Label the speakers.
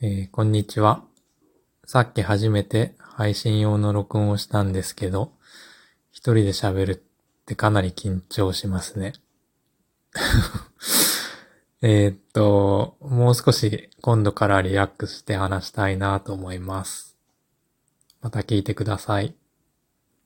Speaker 1: えーこんにちは。さっき初めて配信用の録音をしたんですけど、一人で喋るってかなり緊張しますね。えっと、もう少し今度からリラックスして話したいなと思います。また聞いてください。